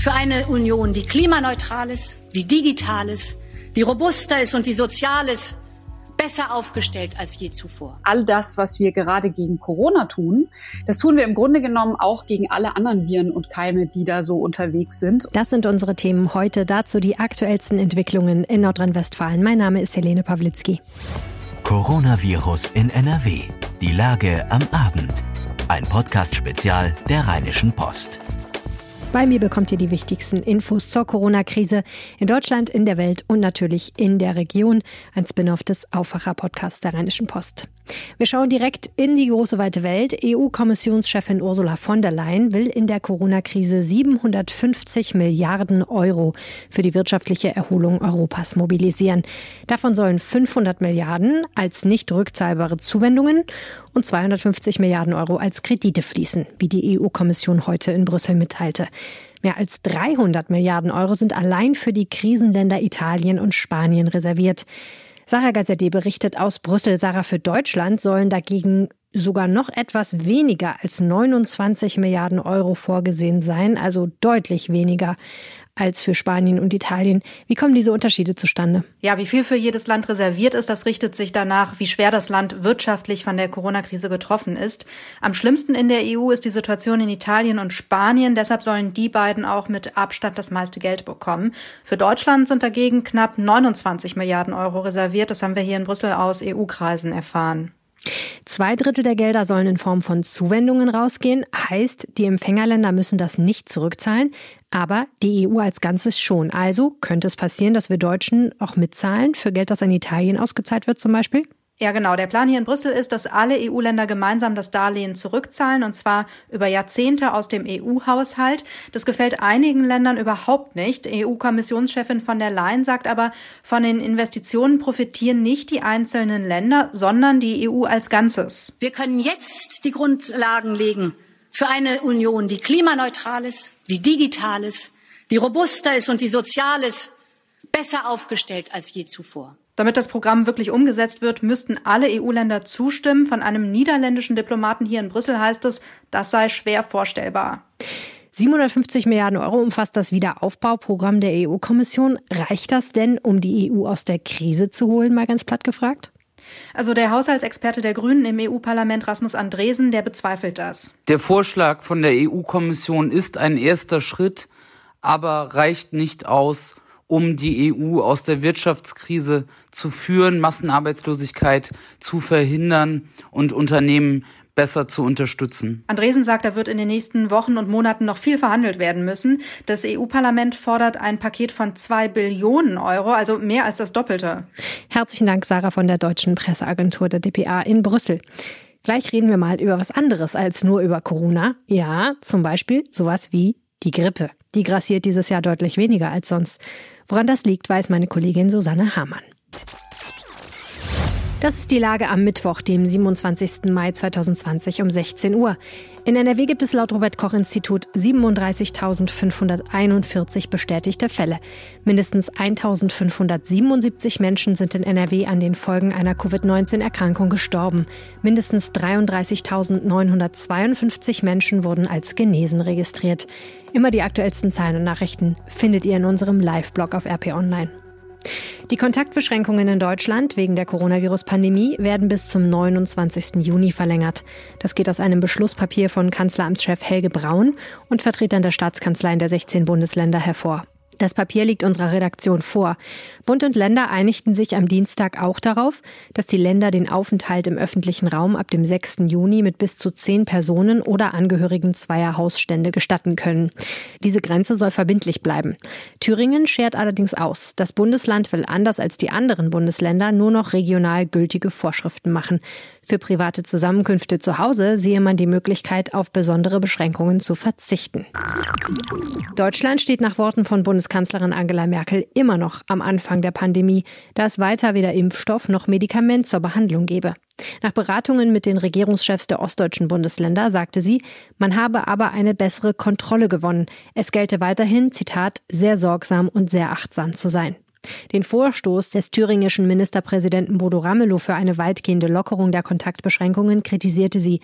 für eine Union, die klimaneutral ist, die digital ist, die robuster ist und die sozial ist, besser aufgestellt als je zuvor. All das, was wir gerade gegen Corona tun, das tun wir im Grunde genommen auch gegen alle anderen Viren und Keime, die da so unterwegs sind. Das sind unsere Themen heute. Dazu die aktuellsten Entwicklungen in Nordrhein-Westfalen. Mein Name ist Helene Pawlitzki. Coronavirus in NRW. Die Lage am Abend. Ein Podcast-Spezial der Rheinischen Post. Bei mir bekommt ihr die wichtigsten Infos zur Corona-Krise in Deutschland, in der Welt und natürlich in der Region. Ein Spin-off des Aufwacher-Podcasts der Rheinischen Post. Wir schauen direkt in die große weite Welt. EU-Kommissionschefin Ursula von der Leyen will in der Corona-Krise 750 Milliarden Euro für die wirtschaftliche Erholung Europas mobilisieren. Davon sollen 500 Milliarden als nicht rückzahlbare Zuwendungen und 250 Milliarden Euro als Kredite fließen, wie die EU-Kommission heute in Brüssel mitteilte. Mehr als 300 Milliarden Euro sind allein für die Krisenländer Italien und Spanien reserviert. Sarah Gazette berichtet aus Brüssel. Sarah, für Deutschland sollen dagegen sogar noch etwas weniger als 29 Milliarden Euro vorgesehen sein, also deutlich weniger als für Spanien und Italien. Wie kommen diese Unterschiede zustande? Ja, wie viel für jedes Land reserviert ist, das richtet sich danach, wie schwer das Land wirtschaftlich von der Corona-Krise getroffen ist. Am schlimmsten in der EU ist die Situation in Italien und Spanien. Deshalb sollen die beiden auch mit Abstand das meiste Geld bekommen. Für Deutschland sind dagegen knapp 29 Milliarden Euro reserviert. Das haben wir hier in Brüssel aus EU-Kreisen erfahren. Zwei Drittel der Gelder sollen in Form von Zuwendungen rausgehen. Heißt, die Empfängerländer müssen das nicht zurückzahlen, aber die EU als Ganzes schon. Also könnte es passieren, dass wir Deutschen auch mitzahlen für Geld, das an Italien ausgezahlt wird zum Beispiel? Ja, genau. Der Plan hier in Brüssel ist, dass alle EU-Länder gemeinsam das Darlehen zurückzahlen, und zwar über Jahrzehnte aus dem EU-Haushalt. Das gefällt einigen Ländern überhaupt nicht. EU-Kommissionschefin von der Leyen sagt aber, von den Investitionen profitieren nicht die einzelnen Länder, sondern die EU als Ganzes. Wir können jetzt die Grundlagen legen für eine Union, die klimaneutral ist, die digital ist, die robuster ist und die sozial ist, besser aufgestellt als je zuvor. Damit das Programm wirklich umgesetzt wird, müssten alle EU-Länder zustimmen. Von einem niederländischen Diplomaten hier in Brüssel heißt es, das sei schwer vorstellbar. 750 Milliarden Euro umfasst das Wiederaufbauprogramm der EU-Kommission. Reicht das denn, um die EU aus der Krise zu holen, mal ganz platt gefragt? Also der Haushaltsexperte der Grünen im EU-Parlament, Rasmus Andresen, der bezweifelt das. Der Vorschlag von der EU-Kommission ist ein erster Schritt, aber reicht nicht aus, um die EU aus der Wirtschaftskrise zu führen, Massenarbeitslosigkeit zu verhindern und Unternehmen besser zu unterstützen. Andresen sagt, da wird in den nächsten Wochen und Monaten noch viel verhandelt werden müssen. Das EU-Parlament fordert ein Paket von zwei Billionen Euro, also mehr als das Doppelte. Herzlichen Dank, Sarah von der Deutschen Presseagentur der DPA in Brüssel. Gleich reden wir mal über was anderes als nur über Corona. Ja, zum Beispiel sowas wie die Grippe. Die grassiert dieses Jahr deutlich weniger als sonst. Woran das liegt, weiß meine Kollegin Susanne Hamann. Das ist die Lage am Mittwoch, dem 27. Mai 2020 um 16 Uhr. In NRW gibt es laut Robert Koch Institut 37.541 bestätigte Fälle. Mindestens 1.577 Menschen sind in NRW an den Folgen einer Covid-19-Erkrankung gestorben. Mindestens 33.952 Menschen wurden als genesen registriert. Immer die aktuellsten Zahlen und Nachrichten findet ihr in unserem Live-Blog auf RP Online. Die Kontaktbeschränkungen in Deutschland wegen der Coronavirus-Pandemie werden bis zum 29. Juni verlängert. Das geht aus einem Beschlusspapier von Kanzleramtschef Helge Braun und Vertretern der Staatskanzleien der 16 Bundesländer hervor. Das Papier liegt unserer Redaktion vor. Bund und Länder einigten sich am Dienstag auch darauf, dass die Länder den Aufenthalt im öffentlichen Raum ab dem 6. Juni mit bis zu zehn Personen oder Angehörigen zweier Hausstände gestatten können. Diese Grenze soll verbindlich bleiben. Thüringen schert allerdings aus. Das Bundesland will anders als die anderen Bundesländer nur noch regional gültige Vorschriften machen. Für private Zusammenkünfte zu Hause sehe man die Möglichkeit, auf besondere Beschränkungen zu verzichten. Deutschland steht nach Worten von Bundeskanzlerin Angela Merkel immer noch am Anfang der Pandemie, da es weiter weder Impfstoff noch Medikament zur Behandlung gebe. Nach Beratungen mit den Regierungschefs der ostdeutschen Bundesländer sagte sie, man habe aber eine bessere Kontrolle gewonnen. Es gelte weiterhin, Zitat, sehr sorgsam und sehr achtsam zu sein. Den Vorstoß des thüringischen Ministerpräsidenten Bodo Ramelow für eine weitgehende Lockerung der Kontaktbeschränkungen kritisierte sie.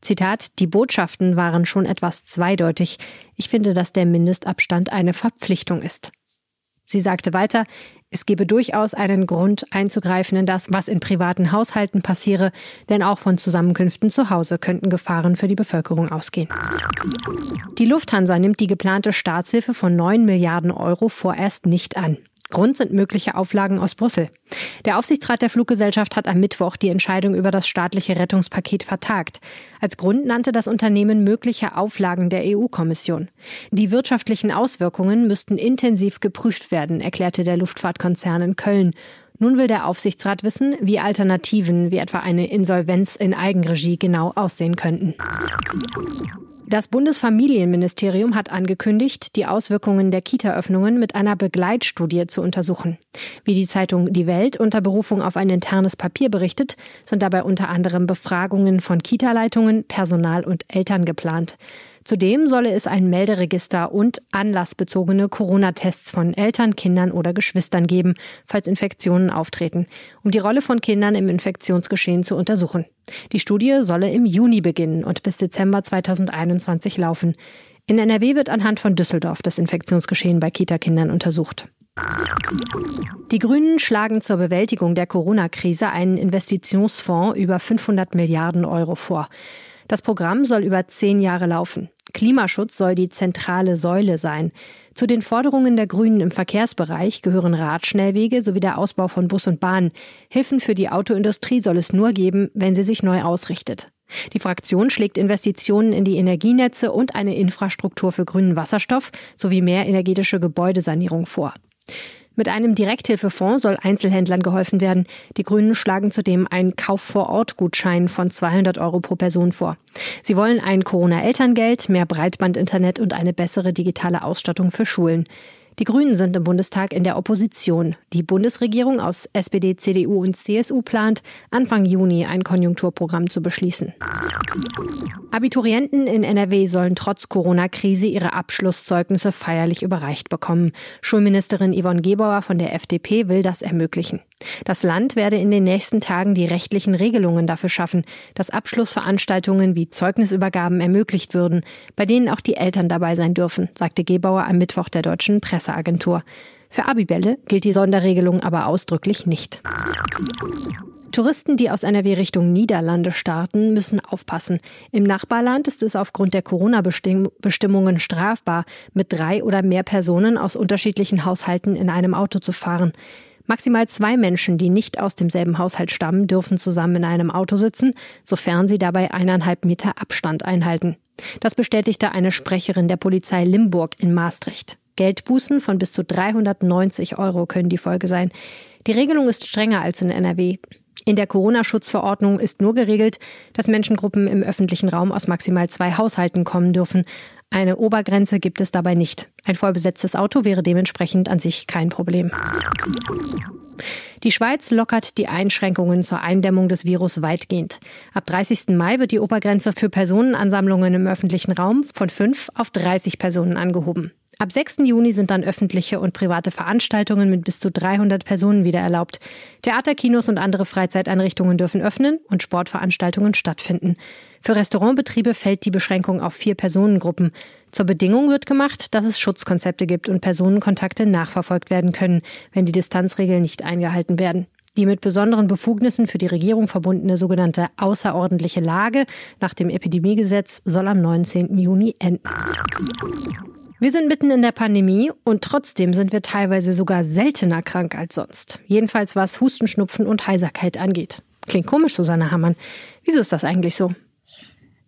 Zitat, die Botschaften waren schon etwas zweideutig. Ich finde, dass der Mindestabstand eine Verpflichtung ist. Sie sagte weiter, es gebe durchaus einen Grund einzugreifen in das, was in privaten Haushalten passiere, denn auch von Zusammenkünften zu Hause könnten Gefahren für die Bevölkerung ausgehen. Die Lufthansa nimmt die geplante Staatshilfe von 9 Milliarden Euro vorerst nicht an. Grund sind mögliche Auflagen aus Brüssel. Der Aufsichtsrat der Fluggesellschaft hat am Mittwoch die Entscheidung über das staatliche Rettungspaket vertagt. Als Grund nannte das Unternehmen mögliche Auflagen der EU-Kommission. Die wirtschaftlichen Auswirkungen müssten intensiv geprüft werden, erklärte der Luftfahrtkonzern in Köln. Nun will der Aufsichtsrat wissen, wie Alternativen wie etwa eine Insolvenz in Eigenregie genau aussehen könnten. Das Bundesfamilienministerium hat angekündigt, die Auswirkungen der Kita-Öffnungen mit einer Begleitstudie zu untersuchen. Wie die Zeitung Die Welt unter Berufung auf ein internes Papier berichtet, sind dabei unter anderem Befragungen von Kita-Leitungen, Personal und Eltern geplant. Zudem solle es ein Melderegister und anlassbezogene Corona-Tests von Eltern, Kindern oder Geschwistern geben, falls Infektionen auftreten, um die Rolle von Kindern im Infektionsgeschehen zu untersuchen. Die Studie solle im Juni beginnen und bis Dezember 2021 laufen. In NRW wird anhand von Düsseldorf das Infektionsgeschehen bei Kita-Kindern untersucht. Die Grünen schlagen zur Bewältigung der Corona-Krise einen Investitionsfonds über 500 Milliarden Euro vor. Das Programm soll über zehn Jahre laufen. Klimaschutz soll die zentrale Säule sein. Zu den Forderungen der Grünen im Verkehrsbereich gehören Radschnellwege sowie der Ausbau von Bus und Bahn. Hilfen für die Autoindustrie soll es nur geben, wenn sie sich neu ausrichtet. Die Fraktion schlägt Investitionen in die Energienetze und eine Infrastruktur für grünen Wasserstoff sowie mehr energetische Gebäudesanierung vor. Mit einem Direkthilfefonds soll Einzelhändlern geholfen werden. Die Grünen schlagen zudem einen Kauf-vor-Ort-Gutschein von 200 Euro pro Person vor. Sie wollen ein Corona-Elterngeld, mehr Breitbandinternet und eine bessere digitale Ausstattung für Schulen. Die Grünen sind im Bundestag in der Opposition. Die Bundesregierung aus SPD, CDU und CSU plant, Anfang Juni ein Konjunkturprogramm zu beschließen. Abiturienten in NRW sollen trotz Corona-Krise ihre Abschlusszeugnisse feierlich überreicht bekommen. Schulministerin Yvonne Gebauer von der FDP will das ermöglichen. Das Land werde in den nächsten Tagen die rechtlichen Regelungen dafür schaffen, dass Abschlussveranstaltungen wie Zeugnisübergaben ermöglicht würden, bei denen auch die Eltern dabei sein dürfen, sagte Gebauer am Mittwoch der deutschen Presseagentur. Für Abibälle gilt die Sonderregelung aber ausdrücklich nicht. Touristen, die aus NRW Richtung Niederlande starten, müssen aufpassen. Im Nachbarland ist es aufgrund der Corona-Bestimmungen strafbar, mit drei oder mehr Personen aus unterschiedlichen Haushalten in einem Auto zu fahren. Maximal zwei Menschen, die nicht aus demselben Haushalt stammen, dürfen zusammen in einem Auto sitzen, sofern sie dabei eineinhalb Meter Abstand einhalten. Das bestätigte eine Sprecherin der Polizei Limburg in Maastricht. Geldbußen von bis zu 390 Euro können die Folge sein. Die Regelung ist strenger als in NRW. In der Corona-Schutzverordnung ist nur geregelt, dass Menschengruppen im öffentlichen Raum aus maximal zwei Haushalten kommen dürfen. Eine Obergrenze gibt es dabei nicht. Ein vollbesetztes Auto wäre dementsprechend an sich kein Problem. Die Schweiz lockert die Einschränkungen zur Eindämmung des Virus weitgehend. Ab 30. Mai wird die Obergrenze für Personenansammlungen im öffentlichen Raum von 5 auf 30 Personen angehoben. Ab 6. Juni sind dann öffentliche und private Veranstaltungen mit bis zu 300 Personen wieder erlaubt. Theaterkinos und andere Freizeiteinrichtungen dürfen öffnen und Sportveranstaltungen stattfinden. Für Restaurantbetriebe fällt die Beschränkung auf vier Personengruppen. Zur Bedingung wird gemacht, dass es Schutzkonzepte gibt und Personenkontakte nachverfolgt werden können, wenn die Distanzregeln nicht eingehalten werden. Die mit besonderen Befugnissen für die Regierung verbundene sogenannte außerordentliche Lage nach dem Epidemiegesetz soll am 19. Juni enden. Wir sind mitten in der Pandemie und trotzdem sind wir teilweise sogar seltener krank als sonst. Jedenfalls was Husten, Schnupfen und Heiserkeit angeht. Klingt komisch, Susanne Hammann. Wieso ist das eigentlich so?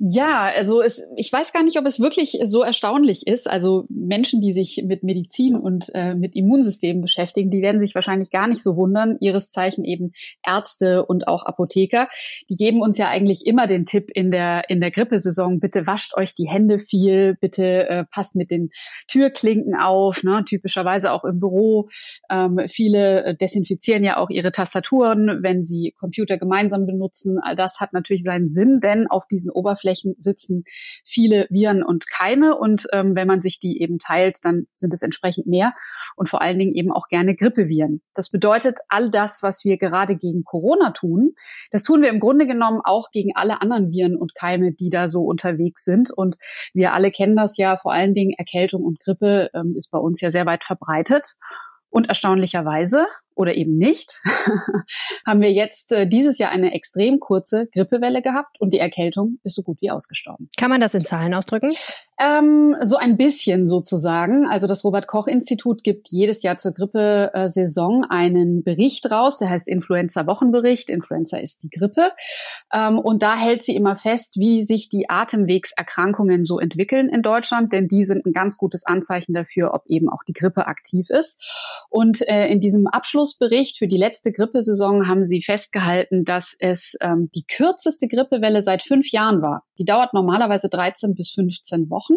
Ja, also es, ich weiß gar nicht, ob es wirklich so erstaunlich ist. Also Menschen, die sich mit Medizin und äh, mit Immunsystemen beschäftigen, die werden sich wahrscheinlich gar nicht so wundern. Ihres Zeichen eben Ärzte und auch Apotheker. Die geben uns ja eigentlich immer den Tipp in der in der Grippesaison: Bitte wascht euch die Hände viel, bitte äh, passt mit den Türklinken auf. Ne? Typischerweise auch im Büro. Ähm, viele äh, desinfizieren ja auch ihre Tastaturen, wenn sie Computer gemeinsam benutzen. All das hat natürlich seinen Sinn, denn auf diesen Oberflächen Oberflächen sitzen viele Viren und Keime und ähm, wenn man sich die eben teilt, dann sind es entsprechend mehr und vor allen Dingen eben auch gerne Grippeviren. Das bedeutet, all das, was wir gerade gegen Corona tun, das tun wir im Grunde genommen auch gegen alle anderen Viren und Keime, die da so unterwegs sind. Und wir alle kennen das ja, vor allen Dingen Erkältung und Grippe ähm, ist bei uns ja sehr weit verbreitet. Und erstaunlicherweise oder eben nicht, haben wir jetzt äh, dieses Jahr eine extrem kurze Grippewelle gehabt und die Erkältung ist so gut wie ausgestorben. Kann man das in Zahlen ausdrücken? Ähm, so ein bisschen sozusagen. Also das Robert Koch Institut gibt jedes Jahr zur Grippesaison einen Bericht raus, der heißt Influenza-Wochenbericht. Influenza ist die Grippe. Ähm, und da hält sie immer fest, wie sich die Atemwegserkrankungen so entwickeln in Deutschland, denn die sind ein ganz gutes Anzeichen dafür, ob eben auch die Grippe aktiv ist. Und äh, in diesem Abschluss Abschlussbericht für die letzte Grippesaison haben sie festgehalten, dass es ähm, die kürzeste Grippewelle seit fünf Jahren war. Die dauert normalerweise 13 bis 15 Wochen.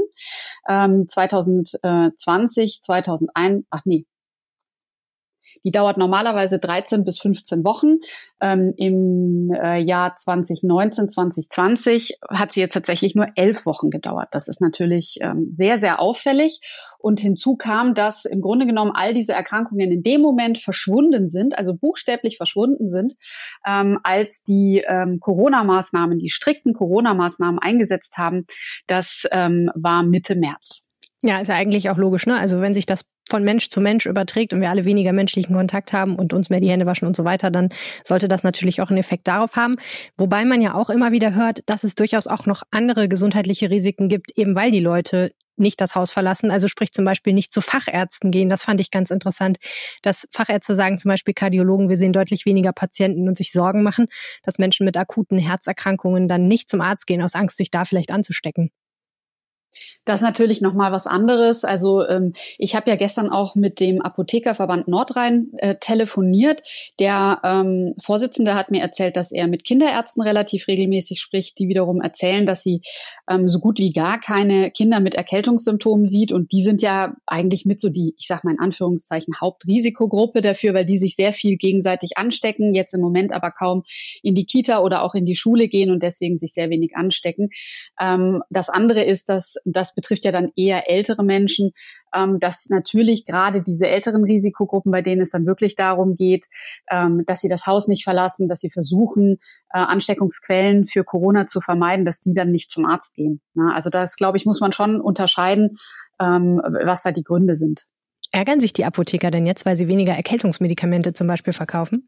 Ähm, 2020, 2001, ach nee, die dauert normalerweise 13 bis 15 Wochen. Ähm, Im äh, Jahr 2019, 2020 hat sie jetzt tatsächlich nur elf Wochen gedauert. Das ist natürlich ähm, sehr, sehr auffällig. Und hinzu kam, dass im Grunde genommen all diese Erkrankungen in dem Moment verschwunden sind, also buchstäblich verschwunden sind, ähm, als die ähm, Corona-Maßnahmen, die strikten Corona-Maßnahmen eingesetzt haben. Das ähm, war Mitte März. Ja, ist ja eigentlich auch logisch, ne? Also wenn sich das von Mensch zu Mensch überträgt und wir alle weniger menschlichen Kontakt haben und uns mehr die Hände waschen und so weiter, dann sollte das natürlich auch einen Effekt darauf haben. Wobei man ja auch immer wieder hört, dass es durchaus auch noch andere gesundheitliche Risiken gibt, eben weil die Leute nicht das Haus verlassen, also sprich zum Beispiel nicht zu Fachärzten gehen. Das fand ich ganz interessant, dass Fachärzte sagen, zum Beispiel Kardiologen, wir sehen deutlich weniger Patienten und sich Sorgen machen, dass Menschen mit akuten Herzerkrankungen dann nicht zum Arzt gehen, aus Angst, sich da vielleicht anzustecken. Das ist natürlich noch mal was anderes. Also ähm, ich habe ja gestern auch mit dem Apothekerverband Nordrhein äh, telefoniert. Der ähm, Vorsitzende hat mir erzählt, dass er mit Kinderärzten relativ regelmäßig spricht, die wiederum erzählen, dass sie ähm, so gut wie gar keine Kinder mit Erkältungssymptomen sieht. Und die sind ja eigentlich mit so die, ich sage mal in Anführungszeichen, Hauptrisikogruppe dafür, weil die sich sehr viel gegenseitig anstecken, jetzt im Moment aber kaum in die Kita oder auch in die Schule gehen und deswegen sich sehr wenig anstecken. Ähm, das andere ist, dass das betrifft ja dann eher ältere Menschen, ähm, dass natürlich gerade diese älteren Risikogruppen, bei denen es dann wirklich darum geht, ähm, dass sie das Haus nicht verlassen, dass sie versuchen, äh, Ansteckungsquellen für Corona zu vermeiden, dass die dann nicht zum Arzt gehen. Ne? Also das, glaube ich, muss man schon unterscheiden, ähm, was da die Gründe sind. Ärgern sich die Apotheker denn jetzt, weil sie weniger Erkältungsmedikamente zum Beispiel verkaufen?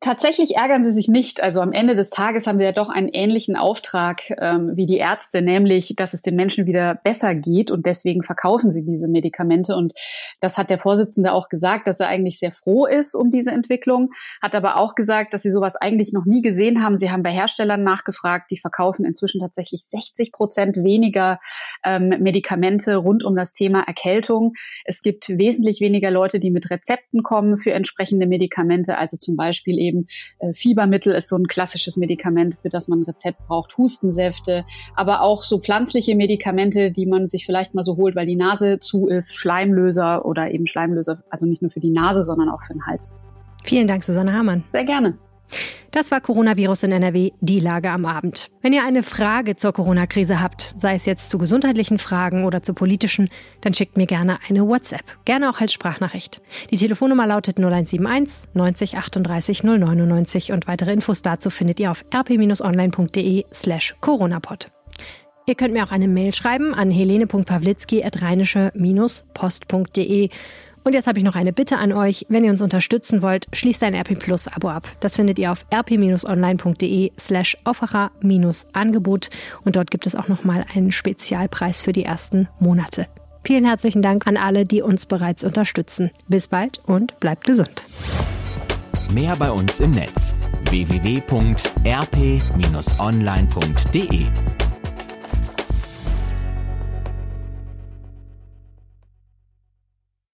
Tatsächlich ärgern sie sich nicht. Also am Ende des Tages haben sie ja doch einen ähnlichen Auftrag ähm, wie die Ärzte, nämlich, dass es den Menschen wieder besser geht und deswegen verkaufen sie diese Medikamente. Und das hat der Vorsitzende auch gesagt, dass er eigentlich sehr froh ist um diese Entwicklung, hat aber auch gesagt, dass sie sowas eigentlich noch nie gesehen haben. Sie haben bei Herstellern nachgefragt, die verkaufen inzwischen tatsächlich 60 Prozent weniger ähm, Medikamente rund um das Thema Erkältung. Es gibt wesentlich weniger Leute, die mit Rezepten kommen für entsprechende Medikamente, also zum Beispiel eben äh, Fiebermittel ist so ein klassisches Medikament, für das man ein Rezept braucht, Hustensäfte, aber auch so pflanzliche Medikamente, die man sich vielleicht mal so holt, weil die Nase zu ist, Schleimlöser oder eben Schleimlöser, also nicht nur für die Nase, sondern auch für den Hals. Vielen Dank, Susanne Hamann. Sehr gerne. Das war Coronavirus in NRW, die Lage am Abend. Wenn ihr eine Frage zur Corona-Krise habt, sei es jetzt zu gesundheitlichen Fragen oder zu politischen, dann schickt mir gerne eine WhatsApp, gerne auch als Sprachnachricht. Die Telefonnummer lautet 0171 90 38 099 und weitere Infos dazu findet ihr auf rp-online.de slash coronapod. Ihr könnt mir auch eine Mail schreiben an helene.pawlitzki.rheinische-post.de und jetzt habe ich noch eine Bitte an euch. Wenn ihr uns unterstützen wollt, schließt ein RP Plus Abo ab. Das findet ihr auf rp-online.de slash Offacher-Angebot und dort gibt es auch nochmal einen Spezialpreis für die ersten Monate. Vielen herzlichen Dank an alle, die uns bereits unterstützen. Bis bald und bleibt gesund. Mehr bei uns im Netz www.rp-online.de